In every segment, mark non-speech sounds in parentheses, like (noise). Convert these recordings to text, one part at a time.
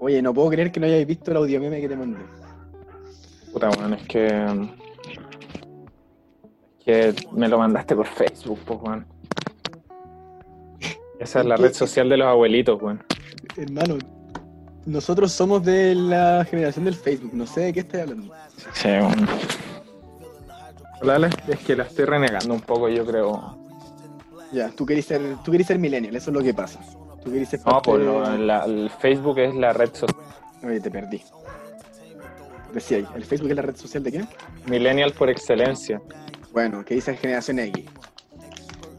Oye, no puedo creer que no hayáis visto el audio meme que te mandé. Puta, weón, es que. Es que me lo mandaste por Facebook, pues, weón. Esa es la ¿Qué- red social de los abuelitos, weón. Hermano, nosotros somos de la generación del Facebook, no sé de qué estás hablando. Sí, weón. Hola. Es que la estoy renegando un poco, yo creo. Ya, tú querés ser, tú querés ser millennial, eso es lo que pasa. Tú querés ser No, la- el Facebook es la red social. Oye, te perdí. Decía ahí, ¿el Facebook es la red social de qué? Millennial por excelencia, Bueno, que dice generación X.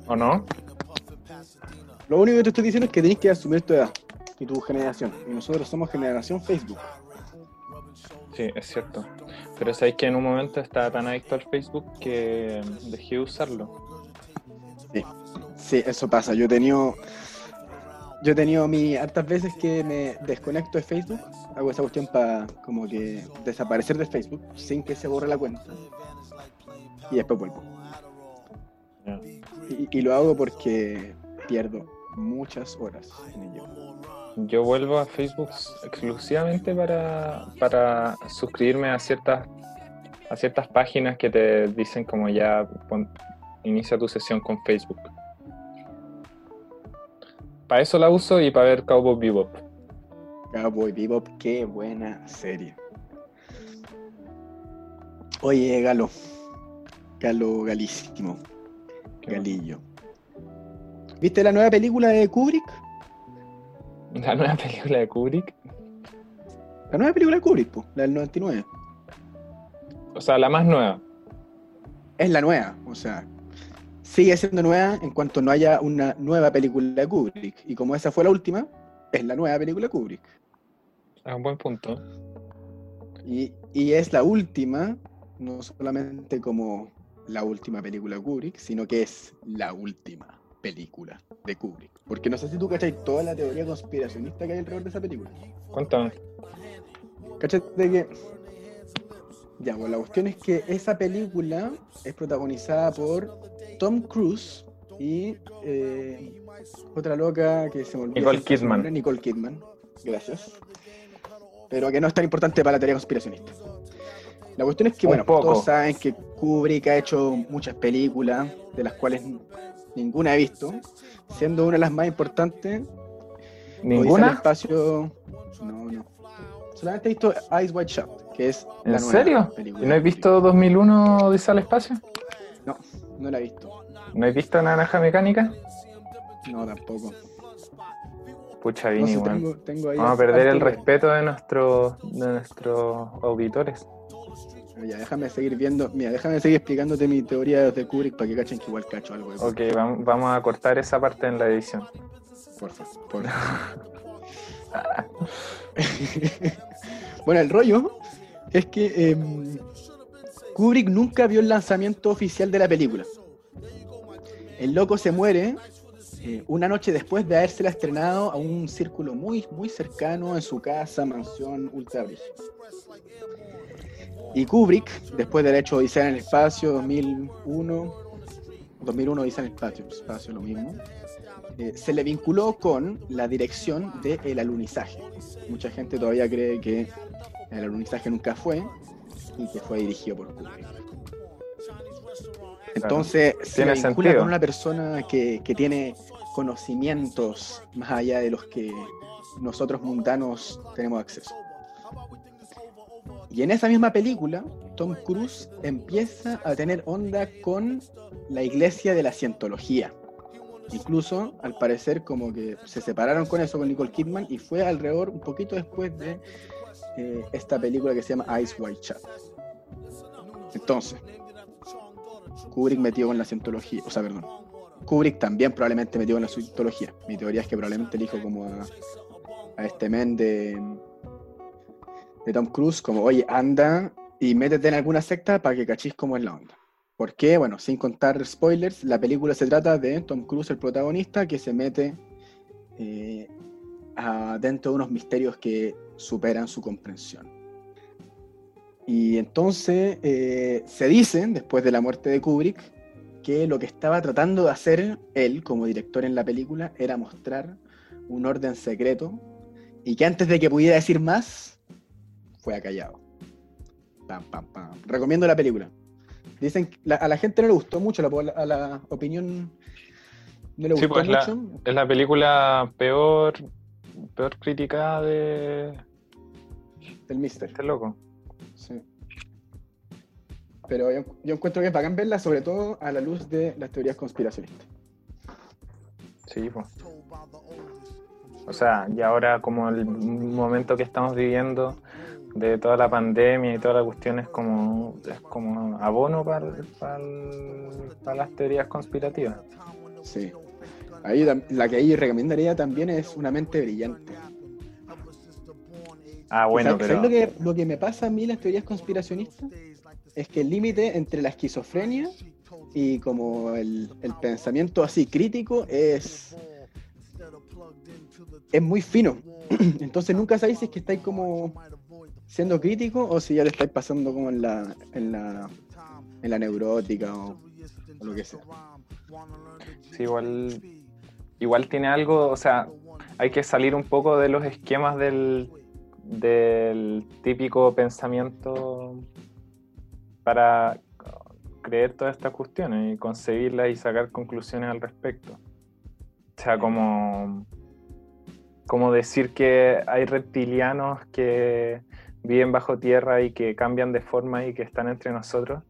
¿o no? Lo único que te estoy diciendo es que tenés que asumir tu edad y tu generación. Y nosotros somos generación Facebook. Sí, es cierto. Pero sabéis que en un momento estaba tan adicto al Facebook que dejé de usarlo. Sí, eso pasa. Yo he tenido. Yo he tenido mi hartas veces que me desconecto de Facebook, hago esa cuestión para como que desaparecer de Facebook sin que se borre la cuenta. Y después vuelvo. Y, y lo hago porque pierdo muchas horas en ello. Yo vuelvo a Facebook exclusivamente para, para suscribirme a ciertas, a ciertas páginas que te dicen como ya pon- inicia tu sesión con Facebook. Para eso la uso y para ver Cowboy Bebop. Cowboy Bebop, qué buena serie. Oye, Galo. Galo Galísimo. Galillo. ¿Viste la nueva película de Kubrick? La nueva película de Kubrick. La nueva película de Kubrick, po, la del 99. O sea, la más nueva. Es la nueva, o sea, sigue siendo nueva en cuanto no haya una nueva película de Kubrick. Y como esa fue la última, es la nueva película de Kubrick. Es un buen punto. Y, y es la última, no solamente como la última película de Kubrick, sino que es la última película de Kubrick. Porque no sé si tú cachai toda la teoría conspiracionista que hay alrededor de esa película. Cuéntame. ¿Cachai de que... Ya, pues la cuestión es que esa película es protagonizada por Tom Cruise y eh, otra loca que se me olvidó. Nicole Kidman. nombre, Nicole Kidman, gracias. Pero que no es tan importante para la teoría conspiracionista. La cuestión es que, Un bueno, poco. todos saben que Kubrick ha hecho muchas películas, de las cuales ninguna he visto, siendo una de las más importantes ¿Ninguna? espacio. No, no. Solamente he visto Eyes Wide Shut, que es. ¿En la serio? película ¿Y no has visto 2001 Odisea al espacio? No, no la he visto. ¿No has visto Naranja Mecánica? No, tampoco. Pucha, No Vini, tengo, tengo ahí Vamos a perder el respeto de nuestros de nuestros auditores. Ya, déjame seguir viendo. Mira, déjame seguir explicándote mi teoría de Kubrick para que cachen que igual cacho algo. de. Ok, vam- vamos a cortar esa parte en la edición. Porfa, porfa. (laughs) bueno, el rollo es que em, Kubrick nunca vio el lanzamiento oficial de la película. El loco se muere eh, una noche después de habérsela estrenado a un círculo muy, muy cercano en su casa, mansión, ultra. Y Kubrick, después de haber hecho Odisea en el Espacio 2001, 2001 Odisea en el Espacio, espacio lo mismo, eh, se le vinculó con la dirección del el alunizaje. Mucha gente todavía cree que el alunizaje nunca fue y que fue dirigido por Kubrick. Entonces se vincula sentido. con una persona que, que tiene conocimientos más allá de los que nosotros mundanos tenemos acceso. Y en esa misma película, Tom Cruise empieza a tener onda con la iglesia de la cientología. Incluso, al parecer, como que se separaron con eso con Nicole Kidman y fue alrededor, un poquito después de eh, esta película que se llama Ice White Chat. Entonces, Kubrick metió con la cientología, o sea, perdón. Kubrick también probablemente metió con la cientología. Mi teoría es que probablemente le dijo como a, este men de, de Tom Cruise, como, oye, anda y métete en alguna secta para que cachis cómo es la onda. ¿Por qué? Bueno, sin contar spoilers, la película se trata de Tom Cruise, el protagonista, que se mete eh, dentro de unos misterios que superan su comprensión. Y entonces eh, se dice, después de la muerte de Kubrick, que lo que estaba tratando de hacer él como director en la película era mostrar un orden secreto y que antes de que pudiera decir más, fue acallado. Pam, pam, pam. Recomiendo la película. Dicen que la- a la gente no le gustó mucho, la, a la opinión no le Sí, gustó pues la- mucho. Es la película peor, peor criticada de El Mister. este loco. Sí. Pero yo, yo encuentro que es bacán verla, sobre todo a la luz de las teorías conspiracionistas. Sí, pues. O sea, y ahora como el momento que estamos viviendo de toda la pandemia y toda la cuestión es como, es como abono para, para, para las teorías conspirativas. Sí. Ahí, la que ahí recomendaría también es Una mente brillante. Ah, bueno, ¿Sabes- pero... ¿sabes lo que, lo que me pasa a mí las teorías conspiracionistas? Es que el límite entre la esquizofrenia y como el, el pensamiento así crítico es, es muy fino. (clears throat) Entonces nunca sabéis si es que estáis como siendo crítico o si ya le estáis pasando como en la, en la, en la neurótica o, o lo que sea. Sí, igual, igual tiene algo, o sea, hay que salir un poco de los esquemas del, del típico pensamiento para creer todas estas cuestiones y concebirlas y sacar conclusiones al respecto. O sea, como, como decir que hay reptilianos que viven bajo tierra y que cambian de forma y que están entre nosotros.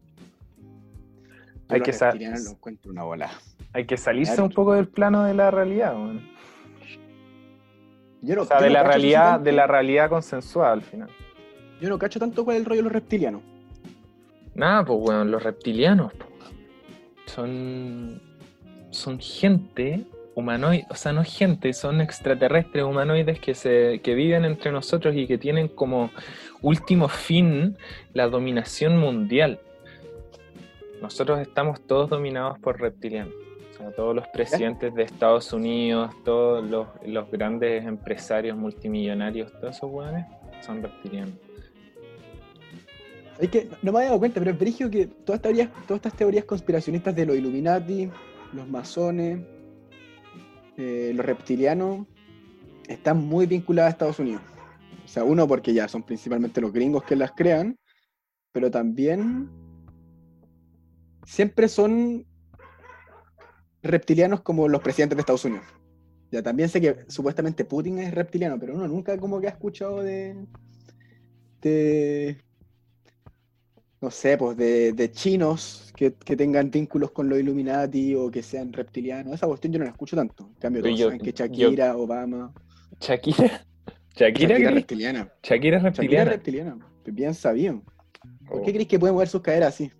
Yo Hay que sa- reptilianos lo encuentro una bola. Hay que salirse Claro. un poco del plano de la realidad, weón. Yo no, O sea, yo de no la realidad, tanto- de la realidad consensuada al final. Yo no cacho tanto cuál es el rollo de los reptilianos. Nada, pues weón, los reptilianos po. son. son gente humanoide, o sea, no gente, son extraterrestres humanoides que se. que viven entre nosotros y que tienen como último fin la dominación mundial. Nosotros estamos todos dominados por reptilianos. Todos los presidentes de Estados Unidos, todos los, los grandes empresarios multimillonarios, todos esos weones son reptilianos. Es que no me había dado cuenta, pero es brígido que todas, estas teorías, todas estas teorías conspiracionistas de los Illuminati, los masones, eh, los reptilianos, están muy vinculadas a Estados Unidos. O sea, uno porque ya son principalmente los gringos que las crean, pero también siempre son reptilianos como los presidentes de Estados Unidos. Ya también sé que supuestamente Putin es reptiliano, pero uno nunca como que ha escuchado de, de no sé, pues de, de chinos que, que tengan vínculos con los Illuminati o que sean reptilianos. Esa cuestión yo no la escucho tanto. En cambio, todos yo- saben que Shakira, Obama. Shakira. (laughs) Shakira, Shakira reptiliana. Shakira es Shakira reptiliana. reptiliana. Bien sabido. ¿Por Oh. qué crees que puede mover sus caderas así?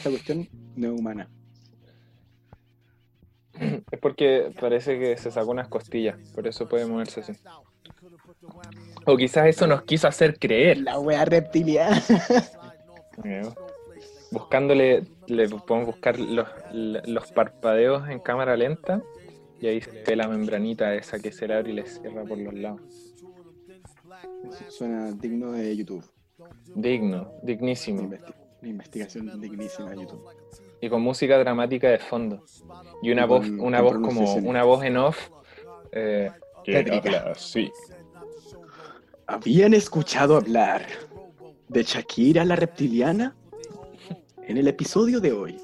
Esa cuestión no es humana. (clears throat) Es porque parece que se sacó unas costillas, por eso puede moverse así. O quizás eso nos quiso hacer creer. La wea reptiliana. Buscándole, le podemos buscar los, los parpadeos en cámara lenta y ahí se ve la membranita esa que se le abre y le cierra por los lados. Suena digno de YouTube. Digno, dignísimo. una investigación dignísima de YouTube. Y con música dramática de fondo. Y una Y voz, una voz como, una voz en off. eh, que habla así. ¿Habían escuchado hablar de Shakira la reptiliana? En el episodio de hoy.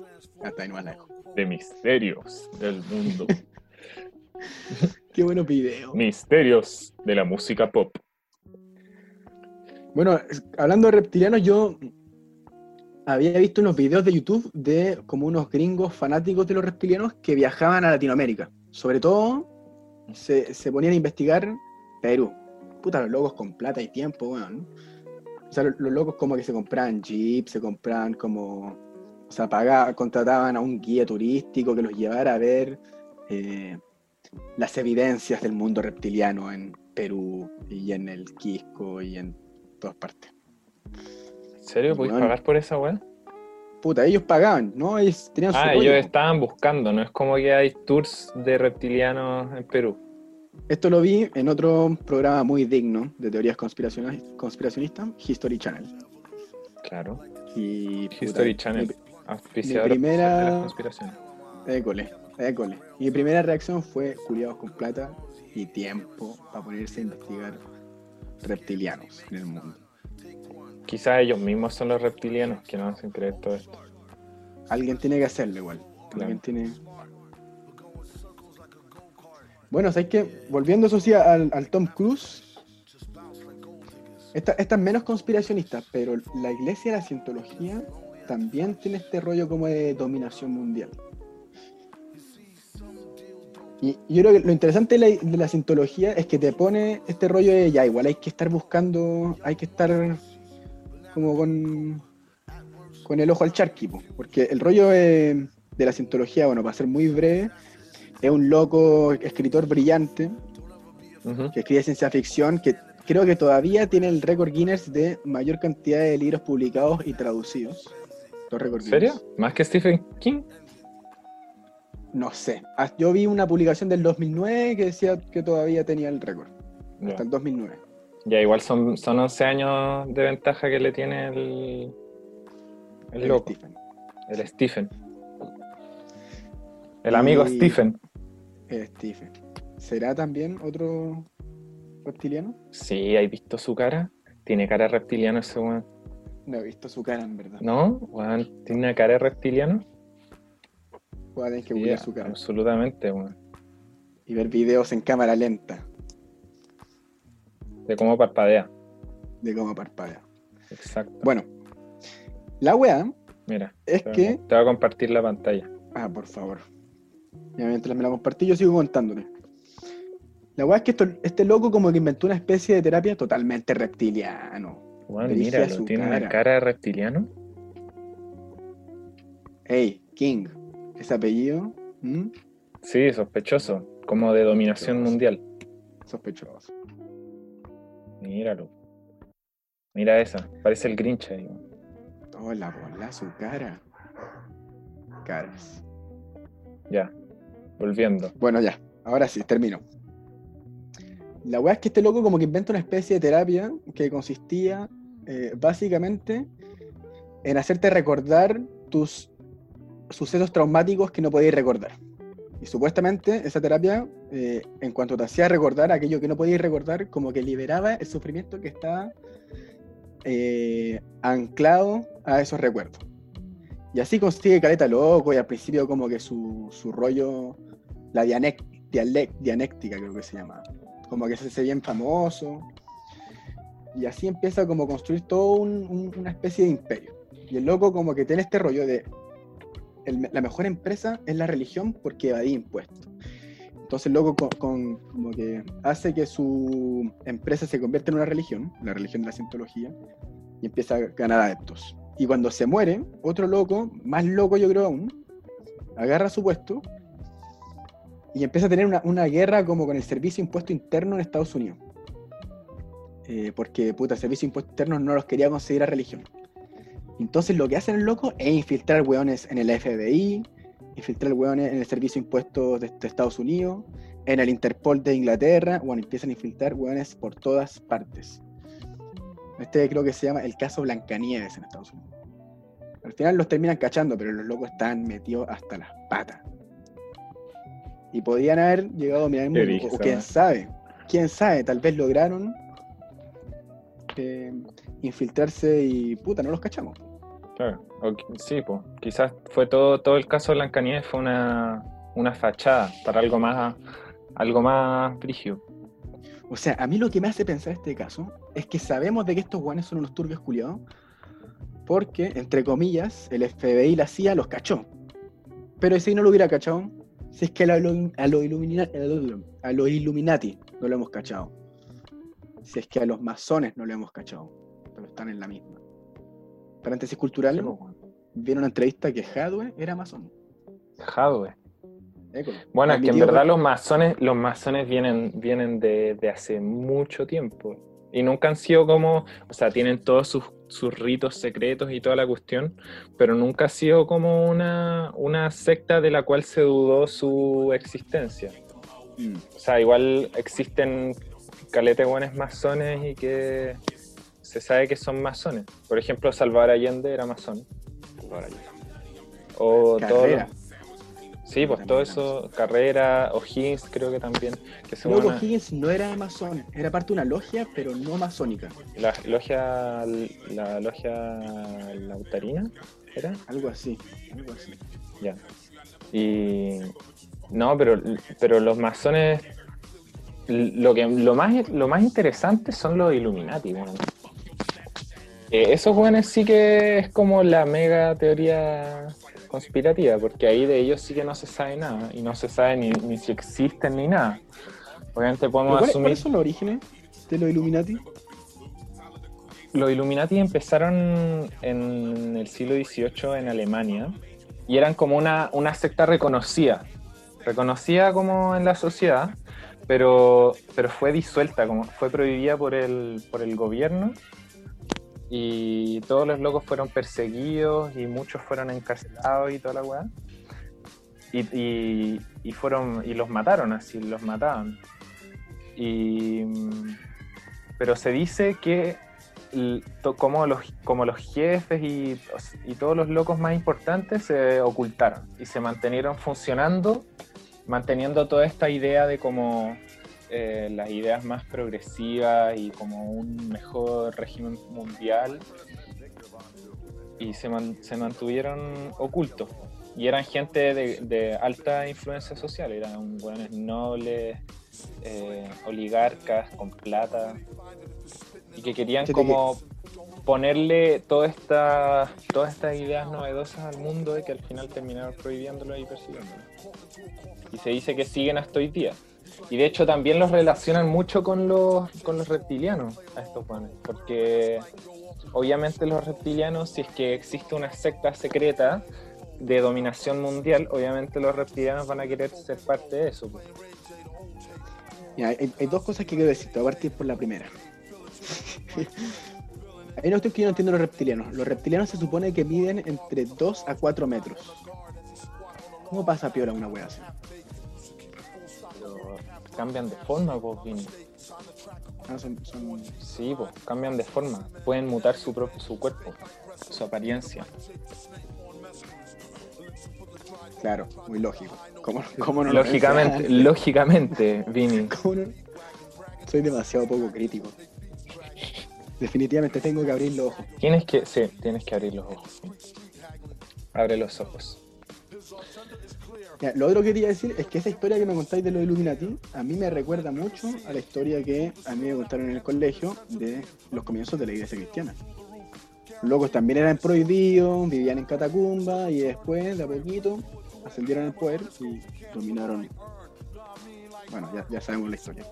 De misterios del mundo. (laughs) Qué buenos videos. misterios de la música pop. Bueno, hablando de reptilianos, yo había visto unos videos de YouTube de como unos gringos fanáticos de los reptilianos que viajaban a Latinoamérica. Sobre todo, se, se ponían a investigar Perú. Puta, los locos con plata y tiempo, weón. O sea, los, los locos como que se compraban jeeps, se compraban como... O sea, pagaban, contrataban a un guía turístico que los llevara a ver eh, las evidencias del mundo reptiliano en Perú y en el Quisco y en todas partes. ¿En serio? ¿Podéis Bueno. pagar por esa weá? Puta, ellos pagaban, ¿no? Ellos tenían su Ah, rollo, ellos estaban buscando, no es como que hay tours de reptilianos en Perú. Esto lo vi en otro programa muy digno de teorías conspiracionistas, History Channel. Claro. Y, puta, History Channel, mi- primera- de las conspiraciones. école. École. Mi primera reacción fue culiados con plata y tiempo para ponerse a investigar reptilianos en el mundo. Quizás ellos mismos son los reptilianos que nos hacen creer todo esto. Alguien tiene que hacerlo igual. Claro. Alguien tiene. Bueno, ¿sabes qué? Volviendo eso sí al, al Tom Cruise. Esta, esta es menos conspiracionista, pero la iglesia de la cientología también tiene este rollo como de dominación mundial. Y yo creo que lo interesante de la, de la cientología es que te pone este rollo de ya, igual hay que estar buscando, hay que estar como con, con el ojo al charqui, po, porque el rollo de, de la cientología, bueno, para ser muy breve, es un loco escritor brillante que escribe ciencia ficción, que creo que todavía tiene el récord Guinness de mayor cantidad de libros publicados y traducidos. ¿En serio? ¿Más que Stephen King? No sé. Ah, Yo vi una publicación del 2009 que decía que todavía tenía el récord, hasta el 2009. Ya, igual son, son 11 años de ventaja que le tiene el, el El loco, Stephen. el Stephen. El amigo Y- Stephen. El Stephen. ¿Será también otro reptiliano? Sí, ¿has visto su cara? Tiene cara de reptiliano ese weón. No he visto su cara, en verdad. ¿No? Weón, ¿tiene una cara de reptiliano? Tener que Sí, su cara. absolutamente, weón. Y ver videos en cámara lenta De cómo parpadea. de cómo parpadea. Exacto. Bueno, la weá Mira, es te, que te voy a compartir la pantalla. Ah, por favor. Ya mientras me la compartí, yo sigo contándole. La weá es que esto- este loco como que inventó una especie de terapia totalmente reptiliano. Weón, Dirige a míralo, su tiene cara. una cara de reptiliano. Ey, King, ese apellido, ¿m? Sí, sospechoso. Como de dominación Sospechoso. mundial. sospechoso. Míralo. Mira esa, parece el Grinch ahí. Hola, bola, su cara. Caras. Ya, volviendo. Bueno, ya, ahora sí, termino. La weá es que este loco como que inventa una especie de terapia que consistía eh, básicamente en hacerte recordar tus sucesos traumáticos que no podías recordar. Y supuestamente esa terapia, eh, en cuanto te hacía recordar aquello que no podías recordar, como que liberaba el sufrimiento que estaba eh, anclado a esos recuerdos. Y así consigue caleta loco y al principio como que su, su rollo, la dianéctica creo que se llama, como que se hace bien famoso. Y así empieza como a construir todo un- un- una especie de imperio. Y el loco como que tiene este rollo de la mejor empresa es la religión porque evadía impuestos. Entonces loco como que hace que su empresa se convierta en una religión, la religión de la cientología, y empieza a ganar adeptos. Y cuando se muere, otro loco, más loco yo creo aún, agarra su puesto y empieza a tener una, una guerra como con el servicio impuesto interno en Estados Unidos. Eh, porque, puta, servicio de impuestos internos no los quería conseguir a religión. Entonces lo que hacen el loco es infiltrar hueones en el FBI, infiltrar hueones en el servicio de impuestos de, de Estados Unidos, en el Interpol de Inglaterra, bueno, empiezan a infiltrar hueones por todas partes. Este creo que se llama el caso Blancanieves en Estados Unidos. Al final los terminan cachando, pero los locos están metidos hasta las patas. Y podían haber llegado a dominar el mundo, o quién sabe, quién sabe, tal vez lograron eh, infiltrarse y puta, no los cachamos. Claro. Sí, pues. Quizás fue todo, todo el caso de Blancanieves fue una, una fachada para algo más, algo más brígido. O sea, a mí lo que me hace pensar este caso es que sabemos de que estos guanes son unos turbios culiados, porque, entre comillas, el FBI y la CIA los cachó. Pero si no lo hubiera cachado, si es que a los lo lo- a los Illuminati no lo hemos cachado. Si es que a los masones no lo hemos cachado. Pero están en la misma. Paréntesis cultural, Sí, po, weón. vi en una entrevista que Hadwe era masón. École. Bueno, es que en verdad los masones, los masones vienen, vienen de, de hace mucho tiempo. Y nunca han sido como, o sea, tienen todos sus, sus ritos secretos y toda la cuestión, pero nunca ha sido como una, una secta de la cual se dudó su existencia. Mm. O sea, igual existen caletes buenos masones y que se sabe que son masones. Por ejemplo, Salvador Allende era masón. O los- Sí, pues todo eso, carrera, O'Higgins creo que también. Que se Luego O'Higgins no era masón, era parte de una logia, pero no masónica. La logia, la logia lautarina, ¿era? Algo así, algo así. Ya. Y no, pero, pero los masones, lo que lo más lo más interesante son los Illuminati, bueno. Eh, esos jóvenes sí que es como la mega teoría conspirativa, porque ahí de ellos sí que no se sabe nada, y no se sabe ni, si existen ni nada. Obviamente podemos cuál, asumir... ¿Cuáles son los orígenes de los Illuminati? Los Illuminati empezaron en el siglo XVIII en Alemania y eran como una, una secta reconocida, reconocida como en la sociedad, pero, pero fue disuelta, como fue prohibida por el, por el gobierno y todos los locos fueron perseguidos y muchos fueron encarcelados y toda la weá. Y, y, fueron y los mataron así, los mataban. Y, pero se dice que como los, como los jefes y, y, todos los locos más importantes se ocultaron y se mantenieron funcionando, manteniendo toda esta idea de como eh, las ideas más progresivas y como un mejor régimen mundial y se, se mantuvieron ocultos. Y eran gente de, alta influencia social, eran buenos nobles, eh, oligarcas con plata, y que querían como ponerle toda esta, todas estas ideas novedosas al mundo y que al final terminaron prohibiéndolo y persiguiéndolo. Y se dice que siguen hasta hoy día. Y de hecho también los relacionan mucho con los, con los reptilianos a estos jóvenes, porque obviamente los reptilianos, si es que existe una secta secreta de dominación mundial, obviamente los reptilianos van a querer ser parte de eso. Pues. hay, dos cosas que quiero decir, te voy a partir por la primera. Hay una cuestión que yo no entiendo los reptilianos. Los reptilianos se supone que miden entre 2 a 4 metros. ¿Cómo pasa piola una wea así? cambian de forma, Vini. Ah, son, Sí, pues, cambian de forma. Pueden mutar su, propio, su cuerpo, su apariencia. Claro, muy lógico. ¿Cómo, cómo no lógicamente, lógicamente, Vini. (laughs) Soy demasiado poco crítico. Definitivamente tengo que abrir los ojos. Tienes que, sí, tienes que abrir los ojos. Abre los ojos lo otro que quería decir es que esa historia que me contáis de los Illuminati, a mí me recuerda mucho a la historia que a mí me contaron en el colegio de los comienzos de la iglesia cristiana. Los locos también eran prohibidos, vivían en catacumba y después, de a poquito, ascendieron al poder y dominaron. Bueno, ya, sabemos la historia.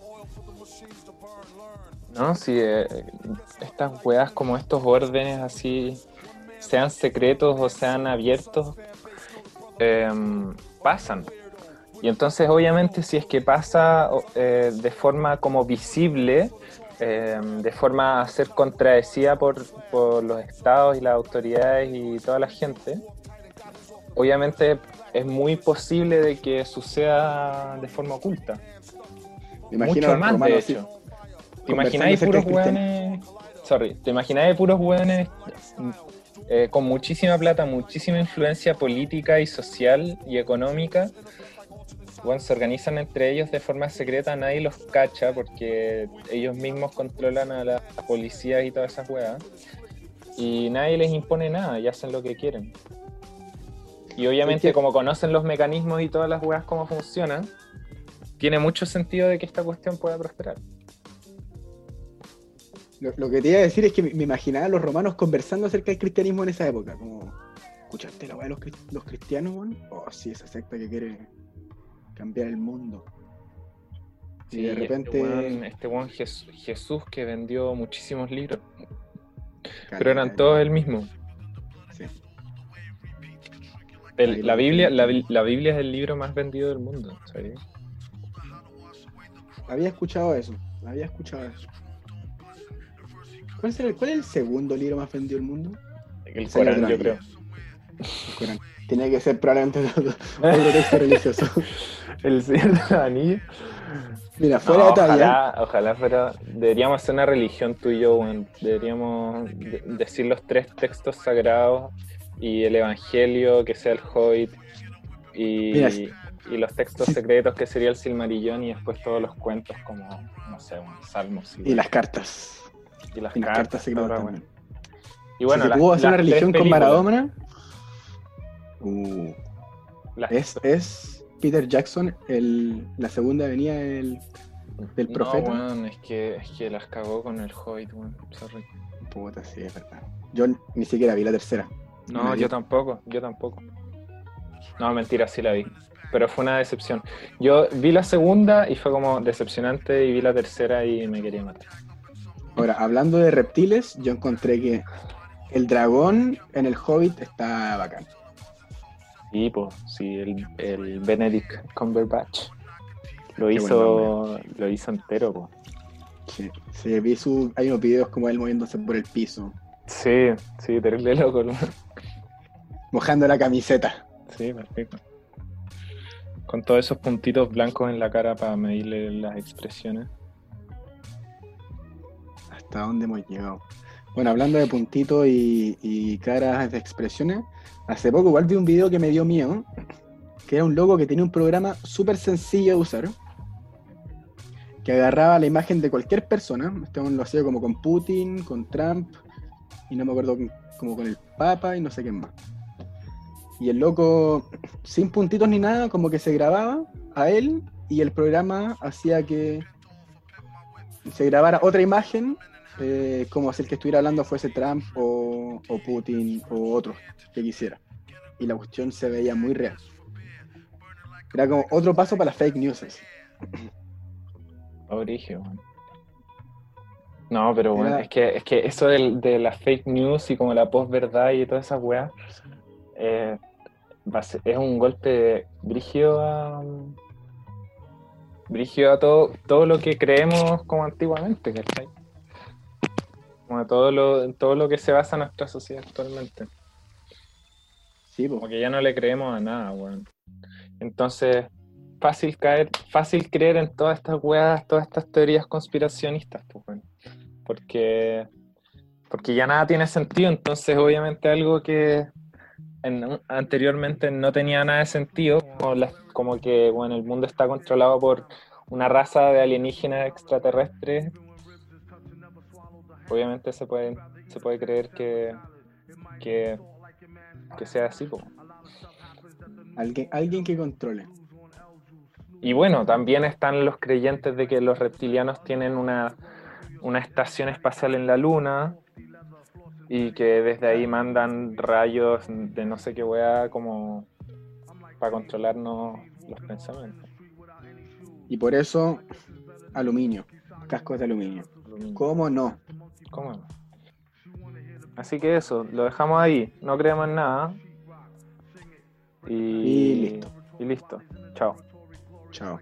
No, si eh, estas weas como estos órdenes así, sean secretos o sean abiertos, eh, pasan. Y entonces, obviamente, si es que pasa eh, de forma como visible, eh, de forma a ser contradecida por, por, los estados y las autoridades y toda la gente, obviamente es muy posible de que suceda de forma oculta. Mucho más, de hecho. ¿Te imagináis puros hueones? Sorry, ¿te imagináis puros hueones eh, con muchísima plata, muchísima influencia política y social y económica. Bueno, se organizan entre ellos de forma secreta, nadie los cacha porque ellos mismos controlan a la policía y todas esas weas. Y nadie les impone nada y hacen lo que quieren. Y obviamente como conocen los mecanismos y todas las weas cómo funcionan, tiene mucho sentido de que esta cuestión pueda prosperar. Lo, que te iba a decir es que me, imaginaba a los romanos conversando acerca del cristianismo en esa época. Como, ¿escuchaste la weá de los, cristianos, man? Oh, sí, esa secta que quiere cambiar el mundo. y de este repente. Este buen, Jesús, que vendió muchísimos libros. pero eran todos el mismo. Sí. la, Biblia, la, la, Biblia es el libro más vendido del mundo, ¿sabes? Había escuchado eso, había escuchado eso. ¿Cuál es, el, segundo libro más vendido del mundo? El Corán, yo creo. El Corán. Tiene que ser probablemente otro texto religioso. (laughs) el Señor de la Anillo. Mira, fuera de talla. Ojalá, ojalá fuera. Deberíamos hacer una religión tú y yo, Deberíamos decir los tres textos sagrados y el Evangelio, que sea el Hobbit. Y, Mira. y los textos secretos que sería el Silmarillón y después todos los cuentos como, no sé, un salmos. Y las cartas. Y las Y las cartas secretas. Y bueno, si las- pudo hacer una religión con Maradona. Uh, es, es Peter Jackson el, la segunda venida del, del No, profeta. weón, es que, es que las cagó con el Hobbit, weón. Sorry. Puta, sí, es verdad. Yo ni siquiera vi la tercera. No, yo tampoco, yo tampoco. No, mentira, sí la vi. Pero fue una decepción. Yo vi la segunda y fue como decepcionante y vi la tercera y me quería matar. Ahora, hablando de reptiles, yo encontré que el dragón en el Hobbit está bacán. Y pues, sí, el, el Benedict Cumberbatch lo Qué hizo, lo hizo entero, pues. Sí, sí, vi su, hay unos videos como él moviéndose por el piso, Sí, sí, terrible loco, mojando la camiseta. Sí, perfecto. Con todos esos puntitos blancos en la cara para medirle las expresiones. ¿Hasta dónde hemos llegado? Bueno, hablando de puntitos y, caras de expresiones, hace poco igual vi un video que me dio miedo, que era un loco que tenía un programa súper sencillo de usar, que agarraba la imagen de cualquier persona, este lo hacía como con Putin, con Trump, y no me acuerdo como con el Papa y no sé quién más. Y el loco, sin puntitos ni nada, como que se grababa a él y el programa hacía que se grabara otra imagen, eh, como si el que estuviera hablando fuese Trump o, o Putin o otro que quisiera. Y la cuestión se veía muy real. Era como otro paso para las fake news. No, pero bueno, Era- es que, es que eso de, la fake news y como la posverdad y todas esas weas, eh, es un golpe brígido a. brígido a todo, todo lo que creemos como antiguamente, ¿cachai? Como todo lo, todo lo que se basa en nuestra sociedad actualmente. Sí, po. Como que ya no le creemos a nada, weón. Entonces, fácil caer, fácil creer en todas estas weas, todas estas teorías conspiracionistas, pues, weón. Porque, porque ya nada tiene sentido, entonces obviamente algo que en- anteriormente no tenía nada de sentido, como, como que bueno, el mundo está controlado por una raza de alienígenas extraterrestres, obviamente se puede, se puede creer que, que, que sea así. Alguien, alguien que controle. Y bueno, también están los creyentes de que los reptilianos tienen una, una estación espacial en la Luna y que desde ahí mandan rayos de no sé qué weá como para controlarnos los pensamientos. Y por eso, aluminio. Cascos de aluminio. ¿Cómo no? ¿Cómo no? Así que eso, lo dejamos ahí, no creemos en nada. Y, Y listo. Y listo. Chao. Chao.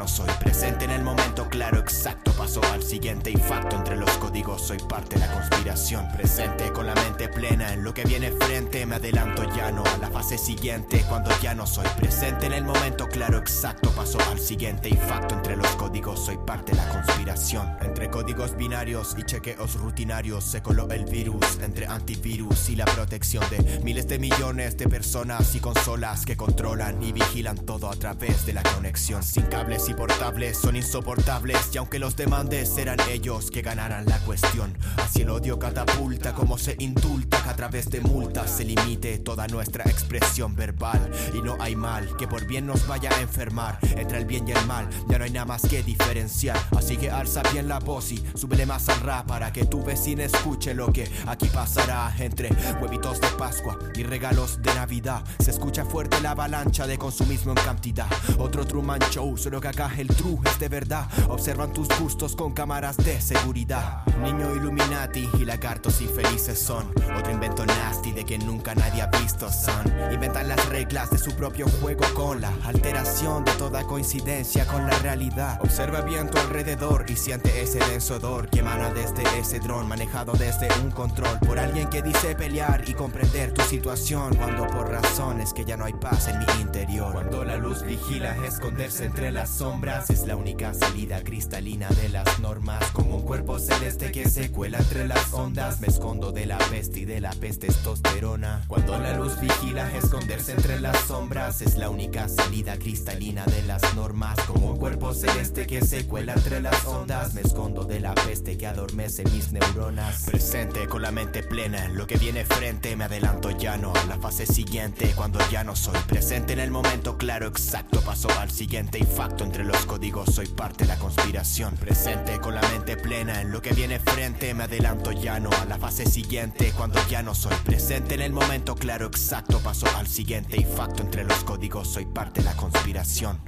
No soy presente en el momento claro exacto paso al siguiente infacto entre los códigos soy parte de la conspiración presente con la mente plena en lo que viene frente me adelanto ya no a la fase siguiente cuando ya no soy presente en el momento claro exacto paso al siguiente infacto entre los códigos soy parte de la conspiración entre códigos binarios y chequeos rutinarios se coló el virus entre antivirus y la protección de miles de millones de personas y consolas que controlan y vigilan todo a través de la conexión sin cables y son insoportables. Y aunque los demandes serán ellos que ganarán la cuestión. Así el odio catapulta como se indulta que a través de multas se limite toda nuestra expresión verbal. Y no hay mal que por bien nos vaya a enfermar. Entre el bien y el mal ya no hay nada más que diferenciar. Así que alza bien la voz y súbele más al rap para que tu vecino escuche lo que aquí pasará. Entre huevitos de Pascua y regalos de Navidad se Se escucha fuerte la avalancha de consumismo en cantidad. Otro Truman Show, solo que acá el true es de verdad. Observan tus gustos con cámaras de seguridad. Niño Illuminati y lagartos infelices son. Otro invento nasty de que nunca nadie ha visto son. Inventan las reglas de su propio juego con la alteración de toda coincidencia con la realidad. Observa bien tu alrededor y siente ese denso odor que emana desde ese dron manejado desde un control por alguien que dice pelear y comprender tu situación cuando por razones que ya no hay paz en mi interior. Cuando la luz vigila esconderse entre las sombras es la única salida cristalina de las normas. Como un cuerpo celeste que se cuela entre las ondas me escondo de la peste y de la peste testosterona. Cuando la luz vigila esconderse entre las sombras es la única salida cristalina de las normas. Como un cuerpo celeste que se cuela entre las ondas me escondo de la peste que adormece mis neuronas. Presente con la mente plena en lo que viene frente me adelanto ya no a la fase siguiente cuando ya no soy presente en el momento claro exacto paso al siguiente y entre los códigos soy parte de la conspiración. Presente con la mente plena en lo que viene frente. Me adelanto ya no a la fase siguiente cuando ya no soy presente en el momento claro exacto paso al siguiente. Y facto entre los códigos soy parte de la conspiración.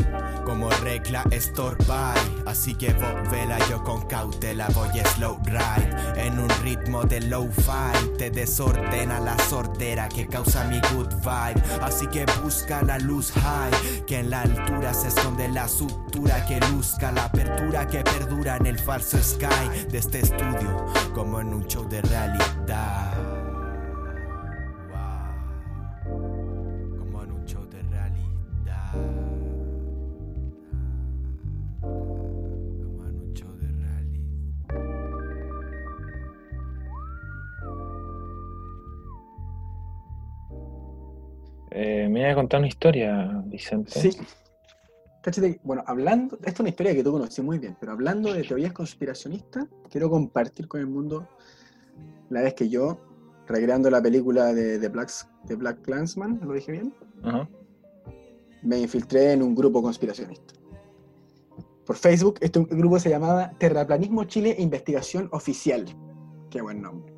Como regla estorbar así que vela yo con cautela voy slow ride. En un ritmo de low fi te desordena la sordera que causa mi good vibe. Así que busca la luz high que en la altura se esconde la sutura que luzca la apertura que perdura en el falso sky de este estudio como en un show de realidad Wow. como en un show de realidad como en un show de realidad Eh, me iba a contar una historia, Vicente. Sí. Cáchate, bueno, hablando, esta es una historia que tú conoces muy bien, pero hablando de teorías conspiracionistas, quiero compartir con el mundo la vez que yo, recreando la película de, de, Black, de Black Clansman, ¿lo dije bien? Me infiltré en un grupo conspiracionista. Por Facebook, este grupo se llamaba Terraplanismo Chile Investigación Oficial. Qué buen nombre.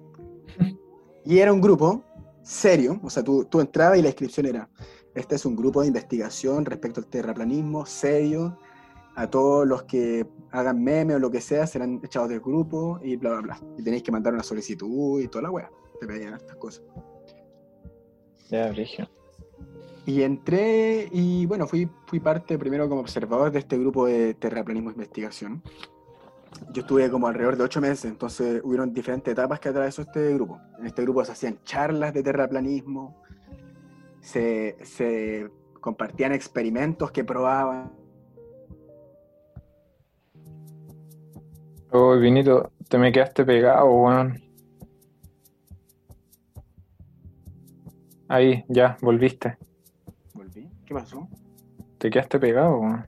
(laughs) Y era un grupo serio, o sea, tú, tú entrabas y la inscripción era, este es un grupo de investigación respecto al terraplanismo serio, a todos los que hagan meme o lo que sea serán echados del grupo y bla, bla, bla. Y tenéis que mandar una solicitud y toda la weá. Te pedían estas cosas. Ya, Brigio. Y entré y bueno, fui, fui parte primero como observador de este grupo de terraplanismo e investigación. Yo estuve como alrededor de ocho meses, entonces hubieron diferentes etapas que atravesó este grupo. En este grupo se hacían charlas de terraplanismo, se, se compartían experimentos que probaban. Oh, Vinito, te me quedaste pegado, weón. Ahí, ya, volviste. Volví. ¿Qué pasó? Te quedaste pegado, weón.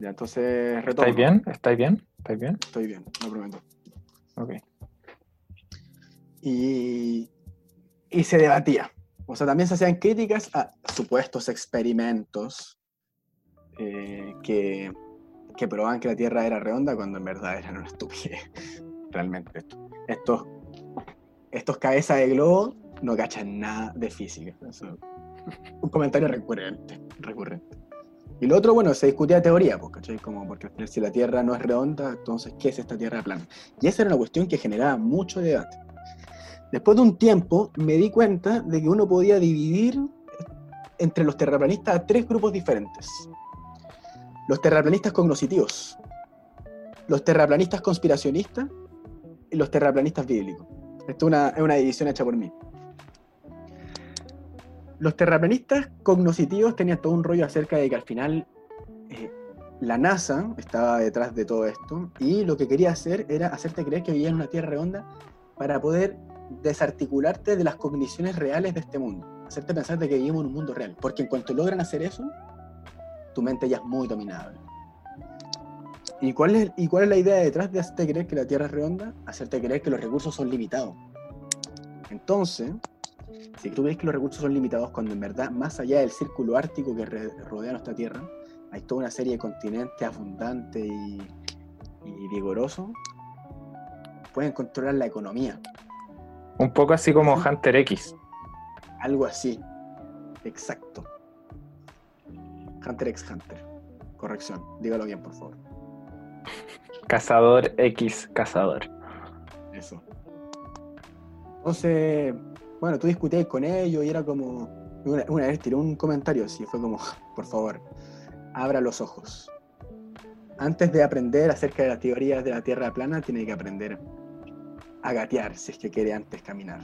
Ya, entonces retomo. ¿Estáis bien? ¿Estáis bien? ¿Estáis bien? Estoy bien, lo prometo. Ok. Y, y se debatía. O sea, también se hacían críticas a supuestos experimentos eh, que, que probaban que la Tierra era redonda cuando en verdad eran una estupidez. (laughs) Realmente. Esto. Estos, estos cabezas de globo no cachan nada de física. Eso, un comentario recurrente, recurrente. Y lo otro, bueno, se discutía teoría, pues, ¿cachai? Como porque si la Tierra no es redonda, entonces, ¿qué es esta Tierra plana? Y esa era una cuestión que generaba mucho debate. Después de un tiempo me di cuenta de que uno podía dividir entre los terraplanistas a tres grupos diferentes. Los terraplanistas cognoscitivos, los terraplanistas conspiracionistas y los terraplanistas bíblicos. Esto es una, división hecha por mí. Los terraplanistas cognoscitivos tenían todo un rollo acerca de que al final eh, la NASA estaba detrás de todo esto y lo que quería hacer era hacerte creer que vivías en una Tierra redonda para poder desarticularte de las cogniciones reales de este mundo. Hacerte pensar de que vivimos en un mundo real. Porque en cuanto logran hacer eso, tu mente ya es muy dominable. ¿Y cuál, es, ¿Y cuál es la idea detrás de hacerte creer que la Tierra es redonda? Hacerte creer que los recursos son limitados. Entonces, si tú ves que los recursos son limitados, cuando en verdad, más allá del círculo ártico que rodea nuestra Tierra, hay toda una serie de continentes abundantes y, y vigorosos, pueden controlar la economía. Un poco así como Hunter X. Algo así. Exacto. Hunter x Hunter. Corrección. Dígalo bien, por favor. Cazador X Cazador. Eso. Entonces, bueno, tú discutías con ellos y era como. Una, una vez tiré un comentario así, fue como, (laughs) por favor, abra los ojos. Antes de aprender acerca de las teorías de la Tierra plana, tiene que aprender a si es que quiere antes caminar.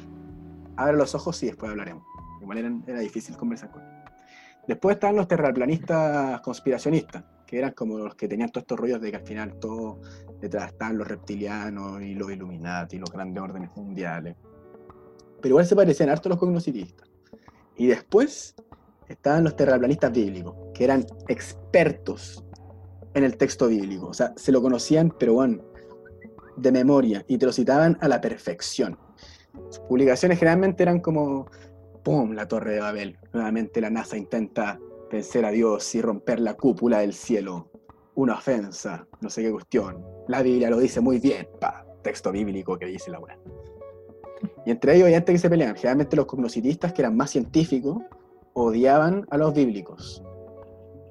Abra los ojos y después hablaremos. Igual era, era difícil conversar con él. Después estaban los terraplanistas conspiracionistas, que eran como los que tenían todos estos rollos de que al final todo detrás estaban los reptilianos y los Illuminati, los grandes órdenes mundiales. Pero igual se parecían harto los cognoscitistas. Y después estaban los terraplanistas bíblicos, que eran expertos en el texto bíblico. O sea, se lo conocían, pero bueno, de memoria, y te lo citaban a la perfección. Sus publicaciones generalmente eran como, ¡pum!, la torre de Babel. Nuevamente la NASA intenta vencer a Dios y romper la cúpula del cielo. Una ofensa, no sé qué cuestión. La Biblia lo dice muy bien, pa, texto bíblico que dice la buena. Y entre ellos hay gente que se pelean. Generalmente los cognoscitistas, que eran más científicos, odiaban a los bíblicos.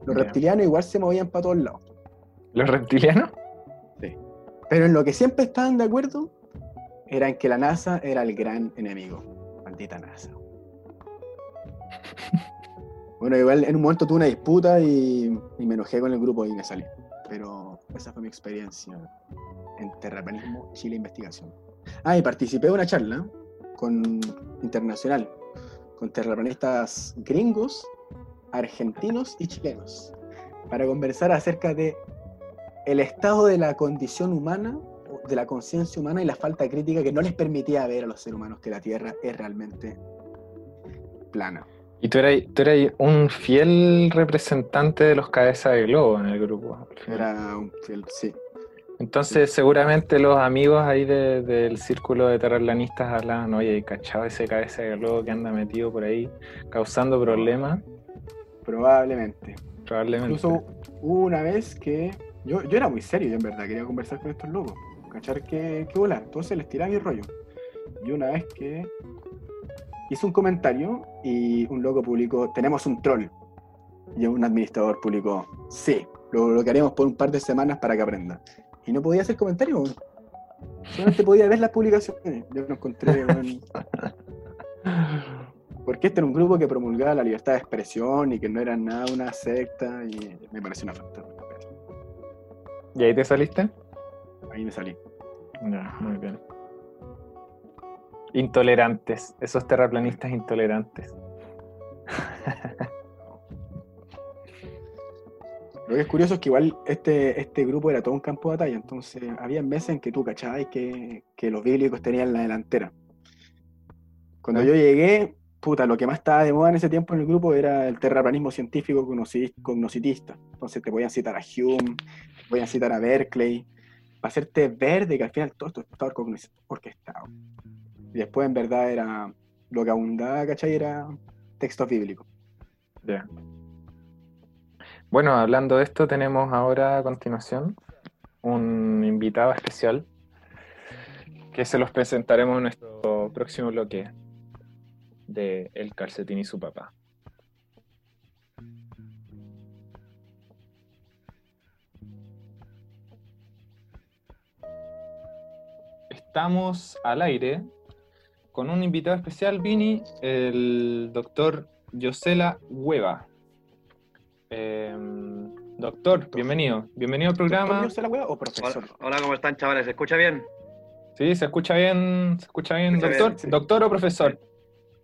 Los reptilianos igual se movían para todos lados. ¿Los reptilianos? Pero en lo que siempre estaban de acuerdo era en que la NASA era el gran enemigo. Maldita NASA. (laughs) Bueno, igual en un momento tuve una disputa y, y me enojé con el grupo y me salí. Pero esa fue mi experiencia en terraplanismo Chile Investigación. Ah, y participé de una charla con internacional, con terraplanistas gringos, argentinos y chilenos, para conversar acerca de el estado de la condición humana, de la conciencia humana y la falta crítica que no les permitía ver a los seres humanos que la Tierra es realmente plana. Y tú eras, tú eras un fiel representante de los cabezas de globo en el grupo. Era un fiel, sí. Entonces, seguramente los amigos ahí de- del círculo de terraplanistas hablaban, oye, ¿cachado ese cabeza de globo que anda metido por ahí causando problemas? Probablemente. Probablemente. Incluso hubo una vez que yo, yo era muy serio, yo en verdad quería conversar con estos locos, cachar qué, qué volar. Entonces les tiraba mi rollo. Y una vez que hice un comentario y un loco publicó, tenemos un troll. Y un administrador publicó, sí, lo bloquearemos por un par de semanas para que aprenda. Y no podía hacer comentario, weón. solamente podía ver las publicaciones. Yo lo encontré, weón, porque este era un grupo que promulgaba la libertad de expresión y que no era nada una secta y me pareció una falta. ¿Y ahí te saliste? Ahí me salí. Ya, muy bien. Intolerantes, esos terraplanistas intolerantes. (laughs) Lo que es curioso es que igual este, este grupo era todo un campo de batalla, entonces había meses en que tú cachabas que, que los bíblicos tenían la delantera. Cuando Ah. yo llegué, puta, lo que más estaba de moda en ese tiempo en el grupo era el terraplanismo científico cognoscitista. Entonces te podían citar a Hume, te podían citar a Berkeley, para hacerte ver de que al final todo esto estaba orquest- orquestado. Y después en verdad era lo que abundaba, ¿cachai? Era textos bíblicos. Bueno, hablando de esto, tenemos ahora a continuación un invitado especial que se los presentaremos en nuestro próximo bloque de El calcetín y su papá. Estamos al aire con un invitado especial, Vini, el doctor Yosela Hueva. Eh, doctor, bienvenido. Bienvenido al programa. ¿Doctor Dios la wea o profesor? hola, ¿cómo están, chavales? ¿Se escucha bien? Sí, se escucha bien, se escucha bien, Escucha doctor. bien, sí. Doctor o profesor.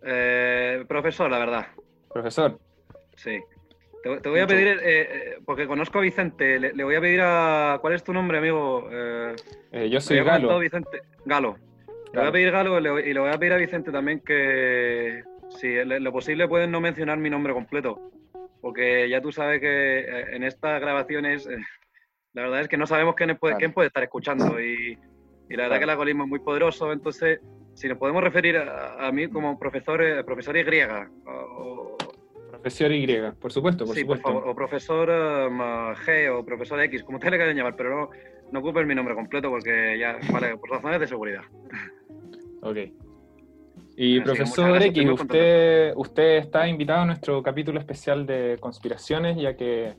Eh, profesor, la verdad, Profesor. sí. Te, te voy a pedir, eh, eh, porque conozco a Vicente, le, le voy a pedir a... ¿Cuál es tu nombre, amigo? Eh, Eh, yo soy Galo. Vicente. Galo. Le voy Galo. a pedir Galo y le, voy- y le voy a pedir a Vicente también que, si lo posible, pueden no mencionar mi nombre completo. Porque ya tú sabes que en estas grabaciones, la verdad es que no sabemos quién puede, quién puede estar escuchando. Y, y la verdad que el algoritmo es muy poderoso. Entonces, si nos podemos referir a, a mí como profesor, profesor Y, o, Profesor Y, por supuesto, por sí, por supuesto. favor, o profesor um, G o profesor X, como ustedes le quieran llamar, pero no, no ocupen mi nombre completo porque ya, vale, por razones de seguridad. Ok. Y Así profesor X, usted, usted está invitado a nuestro capítulo especial de conspiraciones, ya que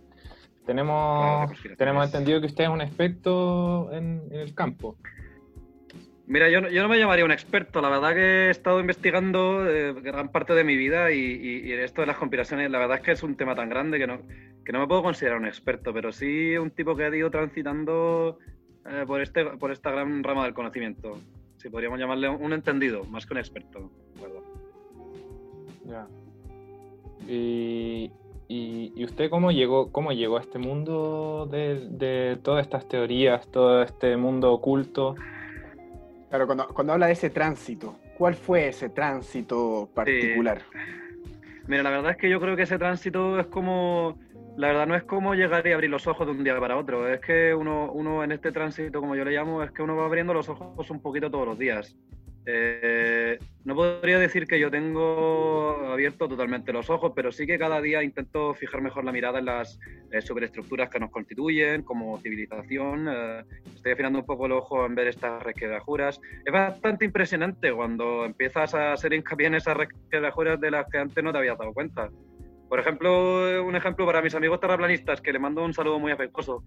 tenemos, conspiraciones. tenemos entendido que usted es un experto en, en el campo. Mira, yo, no- me llamaría un experto, la verdad que he estado investigando eh, gran parte de mi vida y, esto de las conspiraciones, la verdad es que es un tema tan grande que no, me puedo considerar un experto, pero sí un tipo que ha ido transitando eh, por, este, por esta gran rama del conocimiento. Si podríamos llamarle un entendido, más que un experto. Ya. Y, usted cómo llegó, cómo llegó a este mundo de todas estas teorías, todo este mundo oculto? Claro, cuando, cuando habla de ese tránsito, ¿cuál fue ese tránsito particular? Mira, la verdad es que yo creo que ese tránsito es como. La verdad no es como llegar y abrir los ojos de un día para otro. Es que uno, uno en este tránsito, como yo le llamo, es que uno va abriendo los ojos un poquito todos los días. Eh, no podría decir que yo tengo abierto totalmente los ojos, pero sí que cada día intento fijar mejor la mirada en las eh, superestructuras que nos constituyen como civilización. Eh, estoy afinando un poco el ojo en ver estas resquebrajuras. Es bastante impresionante cuando empiezas a hacer hincapié en esas resquebrajuras de las que antes no te habías dado cuenta. Por ejemplo, un ejemplo para mis amigos terraplanistas, que le mando un saludo muy afectuoso.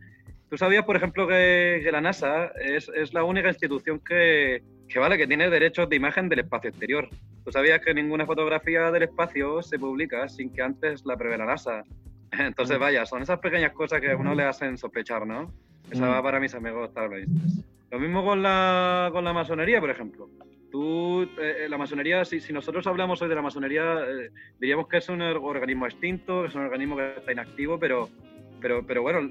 ¿Tú sabías, por ejemplo, que, que la NASA es, es la única institución que, que, vale, que tiene derechos de imagen del espacio exterior? ¿Tú sabías que ninguna fotografía del espacio se publica sin que antes la prevé la NASA? (laughs) Entonces, vaya, son esas pequeñas cosas que a uno le hacen sospechar, ¿no? Esa Mm. va para mis amigos terraplanistas. Lo mismo con la, con la masonería, por ejemplo. Tú, eh, la masonería, si, si nosotros hablamos hoy de la masonería, eh, diríamos que es un or- organismo extinto, es un organismo que está inactivo, pero, pero, pero bueno,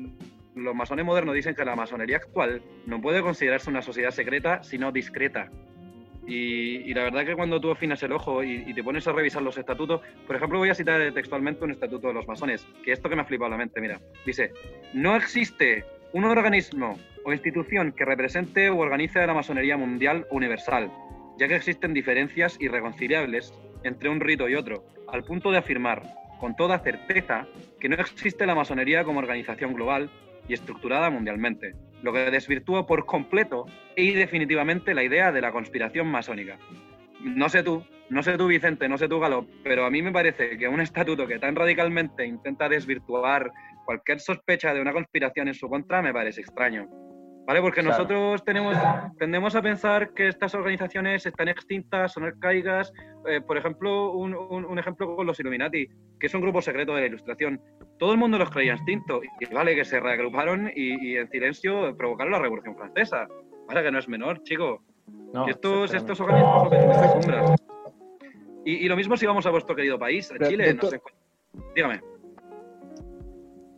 los masones modernos dicen que la masonería actual no puede considerarse una sociedad secreta, sino discreta. Y, y la verdad que cuando tú afinas el ojo y, te pones a revisar los estatutos, por ejemplo, voy a citar textualmente un estatuto de los masones, que esto que me ha flipado la mente, mira, dice, no existe un organismo o institución que represente o organice la masonería mundial universal, ya que existen diferencias irreconciliables entre un rito y otro, al punto de afirmar con toda certeza que no existe la masonería como organización global y estructurada mundialmente, lo que desvirtúa por completo y definitivamente la idea de la conspiración masónica. No sé tú, no sé tú Vicente, no sé tú Galo, pero a mí me parece que un estatuto que tan radicalmente intenta desvirtuar cualquier sospecha de una conspiración en su contra me parece extraño. ¿Vale? Porque Claro. nosotros tenemos, tendemos a pensar que estas organizaciones están extintas, son arcaicas. Eh, por ejemplo, un, un- un ejemplo con los Illuminati, que es un grupo secreto de la Ilustración. Todo el mundo los creía extintos y vale que se reagruparon y, y en silencio provocaron la Revolución Francesa. Vale que no es menor, chico. No, Y estos, estos organismos sombras. Y, y lo mismo si vamos a vuestro querido país, a Pero, Chile. Dígame.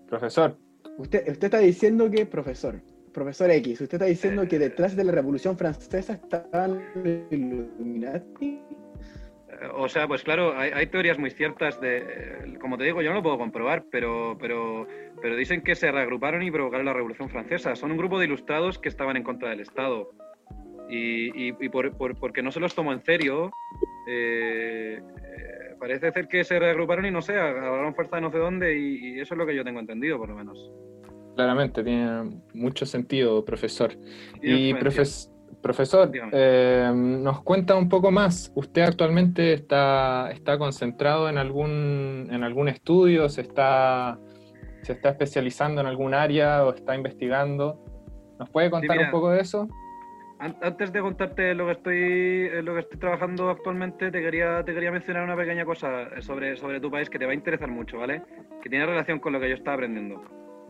Profesor, Usted, usted está diciendo que, profesor, profesor X, usted está diciendo que detrás de la Revolución Francesa estaban los Illuminati. Eh, O sea, pues claro, hay, hay teorías muy ciertas de, eh, como te digo, yo no lo puedo comprobar, pero, pero, pero dicen que se reagruparon y provocaron la Revolución Francesa. Son un grupo de ilustrados que estaban en contra del Estado. Y, y- y por, por- porque no se los tomó en serio, eh, eh, parece ser que se reagruparon y no sé, agarraron fuerza de no sé dónde y, y eso es lo que yo tengo entendido, por lo menos. Claramente tiene mucho sentido, profesor. Y profes- profesor, eh, nos cuenta un poco más. ¿Usted actualmente está, está concentrado en algún, en algún estudio? ¿Se está, ¿Se está especializando en algún área o está investigando? ¿Nos puede contar mira. un poco de eso? An- Antes de contarte lo que estoy en lo que estoy trabajando actualmente, te quería, te quería mencionar una pequeña cosa sobre, sobre tu país que te va a interesar mucho, ¿vale? Que tiene relación con lo que yo estaba aprendiendo.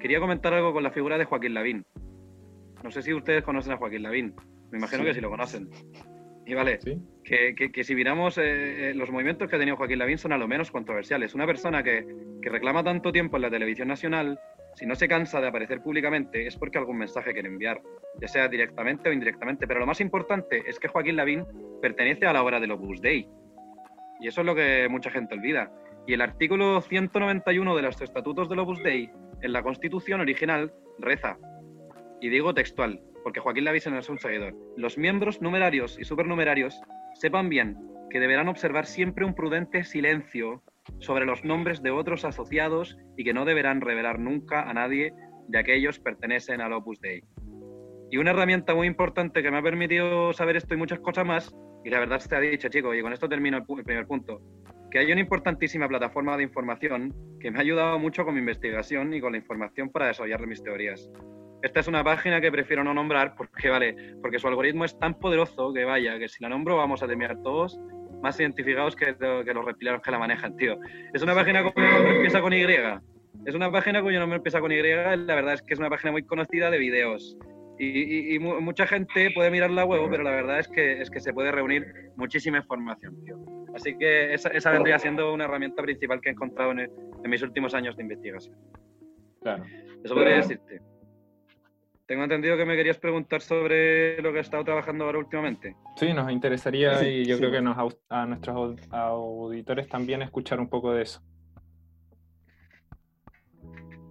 Quería comentar algo con la figura de Joaquín Lavín. No sé si ustedes conocen a Joaquín Lavín. Me imagino Sí. que sí lo conocen. Y vale, ¿Sí? que, que- que si miramos eh, eh, los movimientos que ha tenido Joaquín Lavín son a lo menos controversiales. Una persona que, que reclama tanto tiempo en la televisión nacional, si no se cansa de aparecer públicamente, es porque algún mensaje quiere enviar, ya sea directamente o indirectamente. Pero lo más importante es que Joaquín Lavín pertenece a la obra del Opus Dei. Y eso es lo que mucha gente olvida. Y el artículo 191 de los estatutos del Opus Dei en la Constitución original reza, y digo textual, porque Joaquín no es un seguidor, los miembros numerarios y supernumerarios sepan bien que deberán observar siempre un prudente silencio sobre los nombres de otros asociados y que no deberán revelar nunca a nadie de aquellos pertenecen al Opus Dei. Y una herramienta muy importante que me ha permitido saber esto y muchas cosas más, y la verdad se ha dicho, chicos, y con esto termino el, primer punto, que hay una importantísima plataforma de información que me ha ayudado mucho con mi investigación y con la información para desarrollar mis teorías. Esta es una página que prefiero no nombrar porque, vale, porque su algoritmo es tan poderoso que vaya, que si la nombro vamos a terminar todos más identificados que, que los reptilianos que la manejan, tío. Es una página nombre empieza con Y. Es una página cuyo nombre empieza con Y. La verdad es que es una página muy conocida de videos. Y, mucha gente puede mirar la web, pero la verdad es que, es que se puede reunir muchísima información, tío. Así que esa, esa vendría siendo una herramienta principal que he encontrado en, en mis últimos años de investigación. Claro. Eso podría decirte. Tengo entendido que me querías preguntar sobre lo que he estado trabajando ahora últimamente. Sí, nos interesaría y yo creo que nos, a nuestros auditores también escuchar un poco de eso.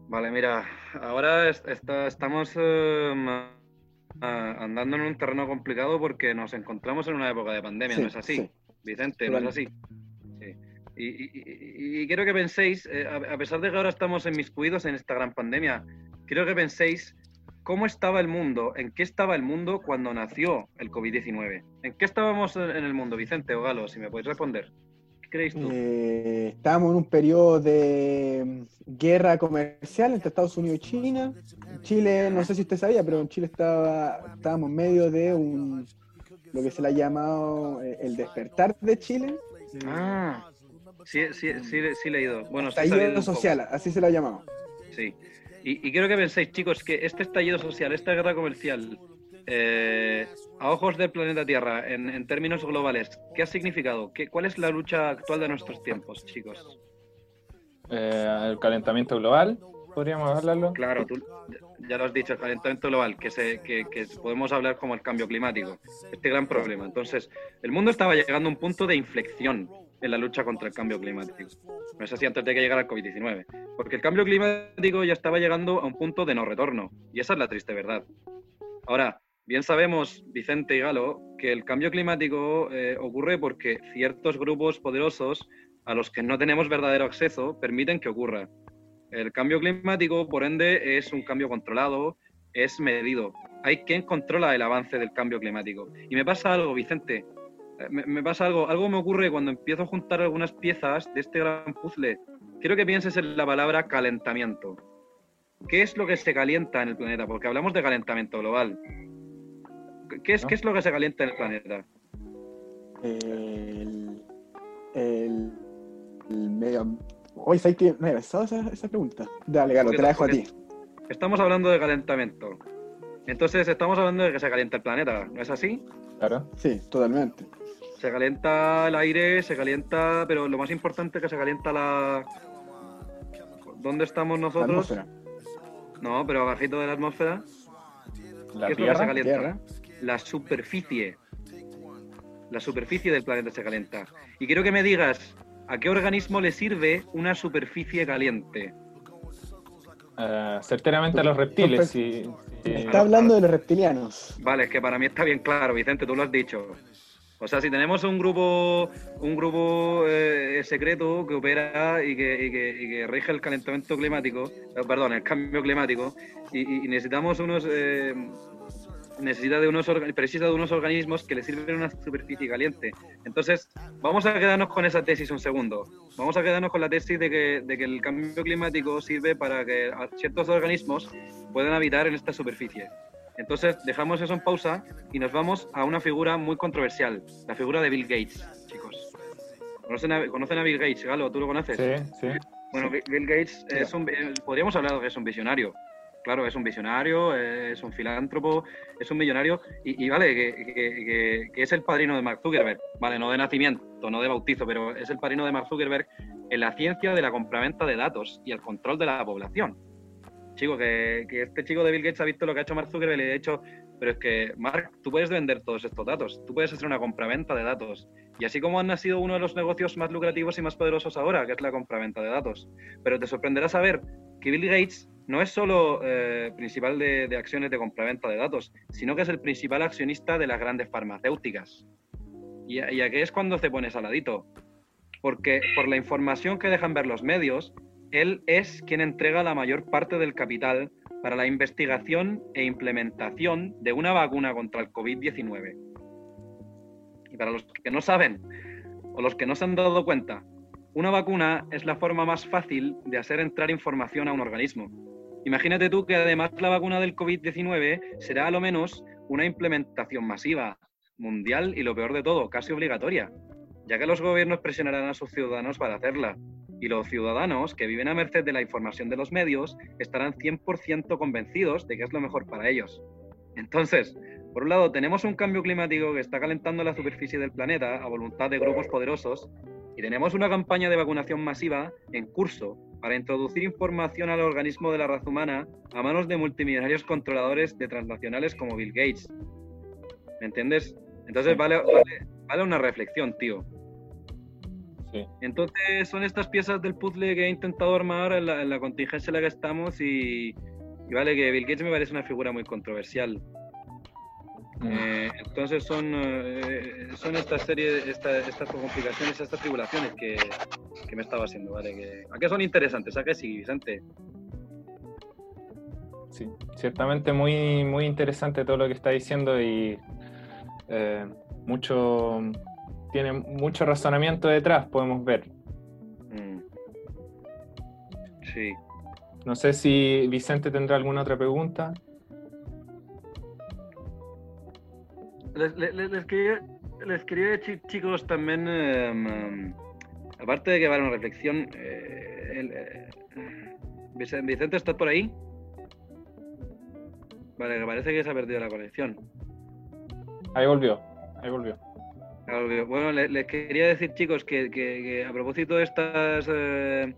Vale, mira, ahora estamos em, andando en un terreno complicado porque nos encontramos en una época de pandemia, ¿no es así? Vicente, ¿no es así? Y, quiero que penséis, eh, a, pesar de que ahora estamos inmiscuidos en esta gran pandemia, quiero que penséis ¿Cómo estaba el mundo? ¿En qué estaba el mundo cuando nació el COVID-19? ¿En qué estábamos en el mundo, Vicente o Galo? Si me puedes responder. ¿Qué creéis tú? Eh, estábamos en un periodo de mm, guerra comercial entre Estados Unidos y China. Chile, no sé si usted sabía, pero en Chile estaba, estábamos en medio de un lo que se le ha llamado eh, el despertar de Chile. Ah, sí, sí, sí, sí he leído. Bueno, estallido social, así se lo ha llamado. Sí. Y, quiero que penséis, chicos, que este estallido social, esta guerra comercial, eh, a ojos del planeta Tierra, en, términos globales, ¿qué ha significado? ¿Qué, ¿Cuál es la lucha actual de nuestros tiempos, chicos? Eh, el calentamiento global, podríamos hablarlo. Claro, tú ya lo has dicho, el calentamiento global, que, podemos hablar como el cambio climático, este gran problema. Entonces, el mundo estaba llegando a un punto de inflexión en la lucha contra el cambio climático. No es así antes de que llegara el COVID-19. Porque el cambio climático ya estaba llegando a un punto de no retorno. Y esa es la triste verdad. Ahora, bien sabemos, Vicente y Galo, que el cambio climático eh, ocurre porque ciertos grupos poderosos a los que no tenemos verdadero acceso permiten que ocurra. El cambio climático, por ende, es un cambio controlado, es medido. Hay quien controla el avance del cambio climático. Y me pasa algo, Vicente, eh, me, pasa algo, algo me ocurre cuando empiezo a juntar algunas piezas de este gran puzzle. Quiero que pienses en la palabra calentamiento. ¿Qué es lo que se calienta en el planeta? Porque hablamos de calentamiento global. ¿Qué es, ¿qué es lo que se calienta en el planeta? El, el, medio... Hoy ¿sabes que me he esa, esa pregunta? Dale, Galo, te la dejo a ti. Estamos hablando de calentamiento. Entonces estamos hablando de que se calienta el planeta, ¿no es así? Claro. Sí, totalmente. Se calienta el aire, se calienta, pero lo más importante es que se calienta la... ¿Dónde estamos nosotros? La no, pero abajito de la atmósfera. La ¿Qué tierra, se calienta? La superficie. La superficie del planeta se calienta. Y quiero que me digas, ¿a qué organismo le sirve una superficie caliente? Uh, certeramente a los reptiles. Está hablando de los reptilianos. Vale, es que para mí está bien claro, Vicente, tú lo has dicho. O sea, si tenemos un grupo, un grupo eh, secreto que opera y que, y, que, rige el calentamiento climático, eh, perdón, el cambio climático, y, necesitamos unos, eh, necesita de unos, precisa de unos organismos que le sirven una superficie caliente. Entonces, vamos a quedarnos con esa tesis un segundo. Vamos a quedarnos con la tesis de que, de que el cambio climático sirve para que ciertos organismos puedan habitar en esta superficie. Entonces dejamos eso en pausa y nos vamos a una figura muy controversial, la figura de Bill Gates, chicos. ¿Conocen a, Bill Gates, Galo? ¿Tú lo conoces? Sí, sí. Bueno, Bill Gates es un, podríamos hablar de que es un visionario. Claro, es un visionario, es un filántropo, es un millonario y, vale, que, que, es el padrino de Mark Zuckerberg. Vale, no de nacimiento, no de bautizo, pero es el padrino de Mark Zuckerberg en la ciencia de la compraventa de datos y el control de la población chico, que, este chico de Bill Gates ha visto lo que ha hecho Mark Zuckerberg y ha dicho, pero es que, Mark, tú puedes vender todos estos datos, tú puedes hacer una compraventa de datos. Y así como han nacido uno de los negocios más lucrativos y más poderosos ahora, que es la compraventa de datos. Pero te sorprenderá saber que Bill Gates no es solo eh, principal de, acciones de compraventa de datos, sino que es el principal accionista de las grandes farmacéuticas. ¿Y, y a qué es cuando te pones al ladito? Porque por la información que dejan ver los medios, él es quien entrega la mayor parte del capital para la investigación e implementación de una vacuna contra el COVID-19. Y para los que no saben o los que no se han dado cuenta, una vacuna es la forma más fácil de hacer entrar información a un organismo. Imagínate tú que además la vacuna del COVID-19 será a lo menos una implementación masiva, mundial y lo peor de todo, casi obligatoria, ya que los gobiernos presionarán a sus ciudadanos para hacerla. Y los ciudadanos que viven a merced de la información de los medios estarán 100% convencidos de que es lo mejor para ellos. Entonces, por un lado, tenemos un cambio climático que está calentando la superficie del planeta a voluntad de grupos poderosos y tenemos una campaña de vacunación masiva en curso para introducir información al organismo de la raza humana a manos de multimillonarios controladores de transnacionales como Bill Gates. ¿Me entiendes? Entonces vale, vale, una reflexión, tío. Sí. Entonces son estas piezas del puzzle que he intentado armar en la, contingencia en la que estamos y, y, vale que Bill Gates me parece una figura muy controversial. Eh, entonces son, eh, son estas series, estas complicaciones, estas tribulaciones que, me estaba haciendo, ¿vale? Que, ¿A qué son interesantes? ¿A qué sí, Vicente? Sí, ciertamente muy, muy interesante todo lo que está diciendo y eh, mucho tiene mucho razonamiento detrás, podemos ver. Mm. Sí. No sé si Vicente tendrá alguna otra pregunta. Les, quería, decir, chicos, también, em, em, aparte de que va una reflexión, eh, eh, Vicente, ¿estás por ahí? Vale, que parece que se ha perdido la conexión. Ahí volvió, ahí volvió. Bueno, les, quería decir, chicos, que, a propósito de estas eh,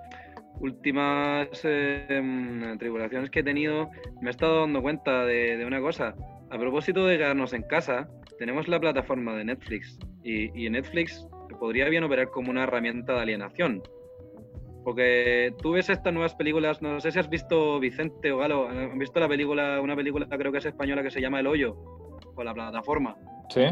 últimas em, tribulaciones que he tenido, me he estado dando cuenta de, de una cosa. A propósito de quedarnos en casa, tenemos la plataforma de Netflix y, Netflix podría bien operar como una herramienta de alienación. Porque tú ves estas nuevas películas, no sé si has visto Vicente o Galo, han visto la película, una película creo que es española que se llama El Hoyo, o la plataforma. Sí.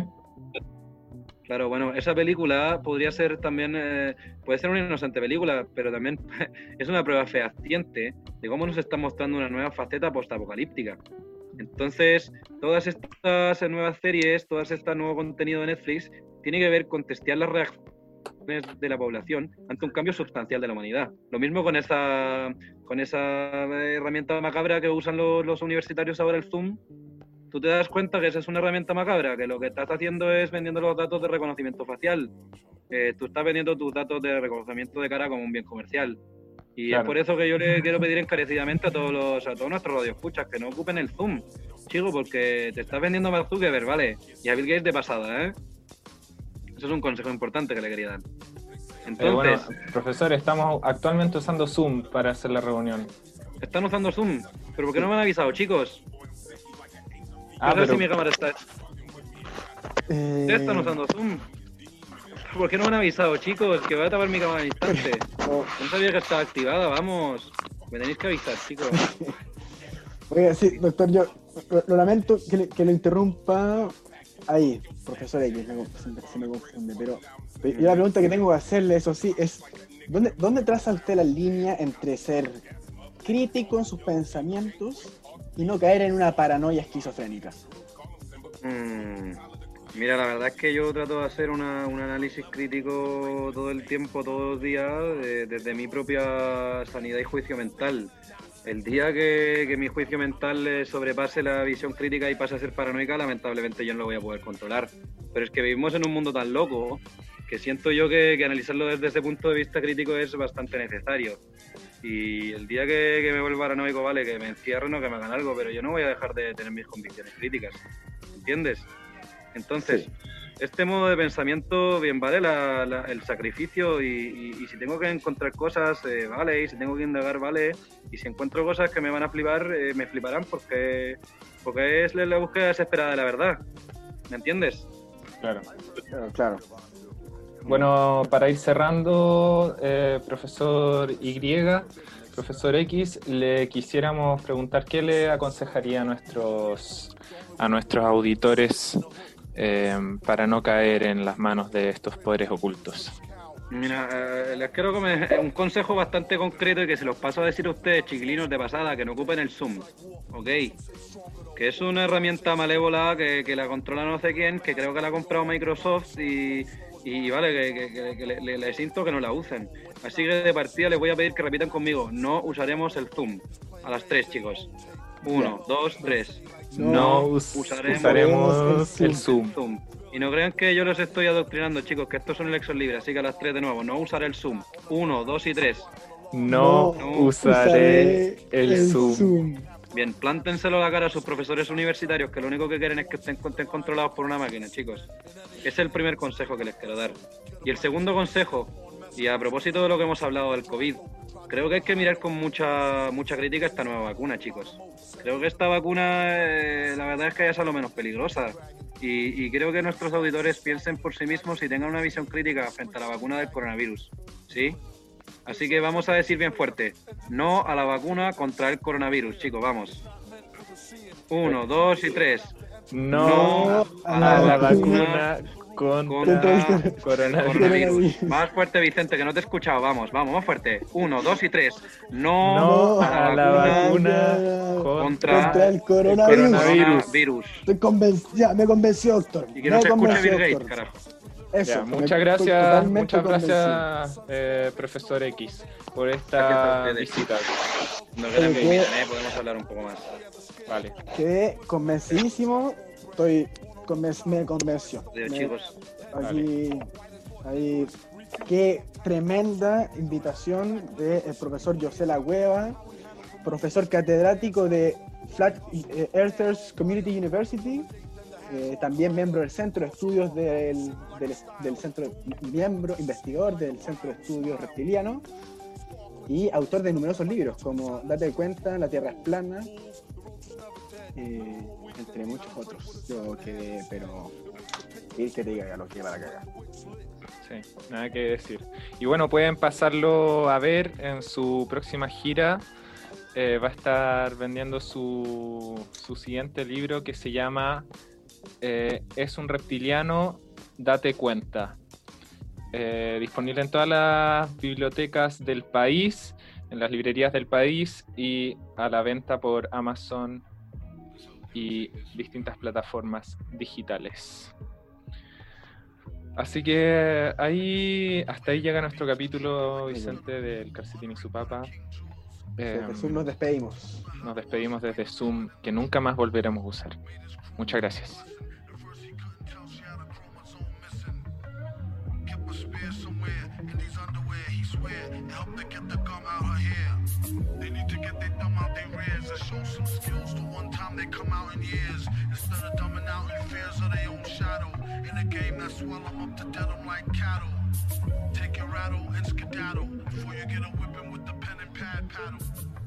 Claro, bueno, esa película podría ser también, eh, puede ser una inocente película, pero también (laughs) es una prueba fehaciente de cómo nos está mostrando una nueva faceta postapocalíptica. Entonces, todas estas nuevas series, todo este nuevo contenido de Netflix, tiene que ver con testear las reacciones de la población ante un cambio sustancial de la humanidad. Lo mismo con esa, con esa herramienta macabra que usan los, universitarios ahora, el Zoom. Tú te das cuenta que esa es una herramienta macabra, que lo que estás haciendo es vendiendo los datos de reconocimiento facial. tú estás vendiendo tus datos de reconocimiento de cara como un bien comercial. Y es por eso que yo le quiero pedir encarecidamente a todos los, a todos nuestros radioescuchas que no ocupen el Zoom, chico, porque te estás vendiendo más Zuckerberg, ¿vale? Y a Bill Gates de pasada, ¿eh? Eso es un consejo importante que le quería dar. Entonces, profesor, estamos actualmente usando Zoom para hacer la reunión. ¿Están usando Zoom? ¿Pero por qué no me han avisado, chicos? Ah, a ver si mi cámara está... Eh... ¿Están usando Zoom? ¿Por qué no me han avisado, chicos? Que voy a tapar mi cámara en instante. No sabía que estaba activada, vamos. Me tenéis que avisar, chicos. (laughs) Oiga, sí, doctor, yo lo, lamento que, que, lo interrumpa ahí, profesor X, se me confunde, pero, yo la pregunta que tengo que hacerle, eso sí, es, ¿dónde, ¿dónde traza usted la línea entre ser crítico en sus pensamientos y no caer en una paranoia esquizofrénica? Mmm... Mira, la verdad es que yo trato de hacer un análisis crítico todo el tiempo, todos los días, desde mi propia sanidad y juicio mental. El día que, mi juicio mental sobrepase la visión crítica y pase a ser paranoica, lamentablemente yo no lo voy a poder controlar. Pero es que vivimos en un mundo tan loco que siento yo que, analizarlo desde ese punto de vista crítico es bastante necesario. Y el día que, que me vuelva paranoico, vale, que me encierren o que me hagan algo, pero yo no voy a dejar de tener mis convicciones críticas. ¿Entiendes? Entonces, este modo de pensamiento, bien, vale el sacrificio y, si tengo que encontrar cosas, eh, vale, y si tengo que indagar, vale, y si encuentro cosas que me van a flipar, eh, me fliparán porque, porque es la búsqueda desesperada de la verdad. ¿Me entiendes? Claro, claro. Bueno, para ir cerrando, eh, profesor Y, profesor X, le quisiéramos preguntar qué le aconsejaría a nuestros, a nuestros auditores eh, para no caer en las manos de estos poderes ocultos. Mira, eh, les quiero un consejo bastante concreto y que se los paso a decir a ustedes, chiquilinos de pasada, que no ocupen el Zoom, ¿ok? Que es una herramienta malévola que, que la controla no sé quién, que creo que la ha comprado Microsoft y, y vale, que, que- que le, insto que no la usen. Así que de partida les voy a pedir que repitan conmigo, no usaremos el Zoom. A las tres, chicos. Uno, dos, tres. No us- usaremos usaremos el Zoom. Zoom. Y no crean que yo los estoy adoctrinando, chicos, que estos son elecciones libres, así que a las tres de nuevo, no usar el Zoom. Uno, dos y tres. No, No usaré el, Zoom. Bien, plántenselo a la cara a sus profesores universitarios, que lo único que quieren es que estén, estén controlados por una máquina, chicos. Ese es el primer consejo que les quiero dar. Y el segundo consejo, y a propósito de lo que hemos hablado del COVID, creo que hay que mirar con mucha mucha crítica esta nueva vacuna, chicos. Creo que esta vacuna, eh, la verdad es que es a lo menos peligrosa. Y, y creo que nuestros auditores piensen por sí mismos y tengan una visión crítica frente a la vacuna del coronavirus. ¿Sí? Así que vamos a decir bien fuerte, no a la vacuna contra el coronavirus, chicos, vamos. Uno, dos y tres. No, a la, vacuna contra, Contra el coronavirus. Coronavirus. (laughs) Más fuerte, Vicente, que no te he escuchado. Vamos, vamos, más fuerte. Uno, dos y tres. No, No a la vacuna contra, Contra el coronavirus. coronavirus. Virus. Estoy conven- ya, me convenció, doctor. Y que me no se escuche Bill Gates, doctor. carajo. Eso, Ya, me- muchas gracias, muchas gracias, eh, profesor X, por esta visita. No quedan Oye, que ¿qué? ¿eh? podemos hablar un poco más. Vale. Quedé convencidísimo. Estoy conven- me convenció. Adiós, Me- chicos. Aquí, ahí, qué tremenda invitación del profesor José La Hueva, profesor catedrático de Flat eh, Earthers Community University, eh, también miembro del Centro de Estudios del, del, del Centro, miembro, investigador del Centro de Estudios Reptiliano y autor de numerosos libros como Date cuenta, La Tierra es plana, eh, entre muchos otros. Yo quedé, pero el que te diga lo que va a. Sí, nada que decir. Y bueno, pueden pasarlo a ver en su próxima gira. Eh, va a estar vendiendo su, su siguiente libro que se llama eh, Es un reptiliano, date cuenta. Eh, disponible en todas las bibliotecas del país, en las librerías del país y a la venta por Amazon y distintas plataformas digitales. Así que ahí, hasta ahí llega nuestro capítulo, Vicente, del Calcetín y su papa. Desde Em, Zoom nos despedimos. nos despedimos desde Zoom, que nunca más volveremos a usar. Muchas gracias. Kept a spear somewhere in these underwear. He swear it helped to get the gum out her hair. They need to get their thumb out their rears and show some skills. They come out in years instead of dumbing out in fears of their own shadow. In a game that 'em up to dead like cattle. Take your rattle and skedaddle before you get a whipping with the pen and pad paddle.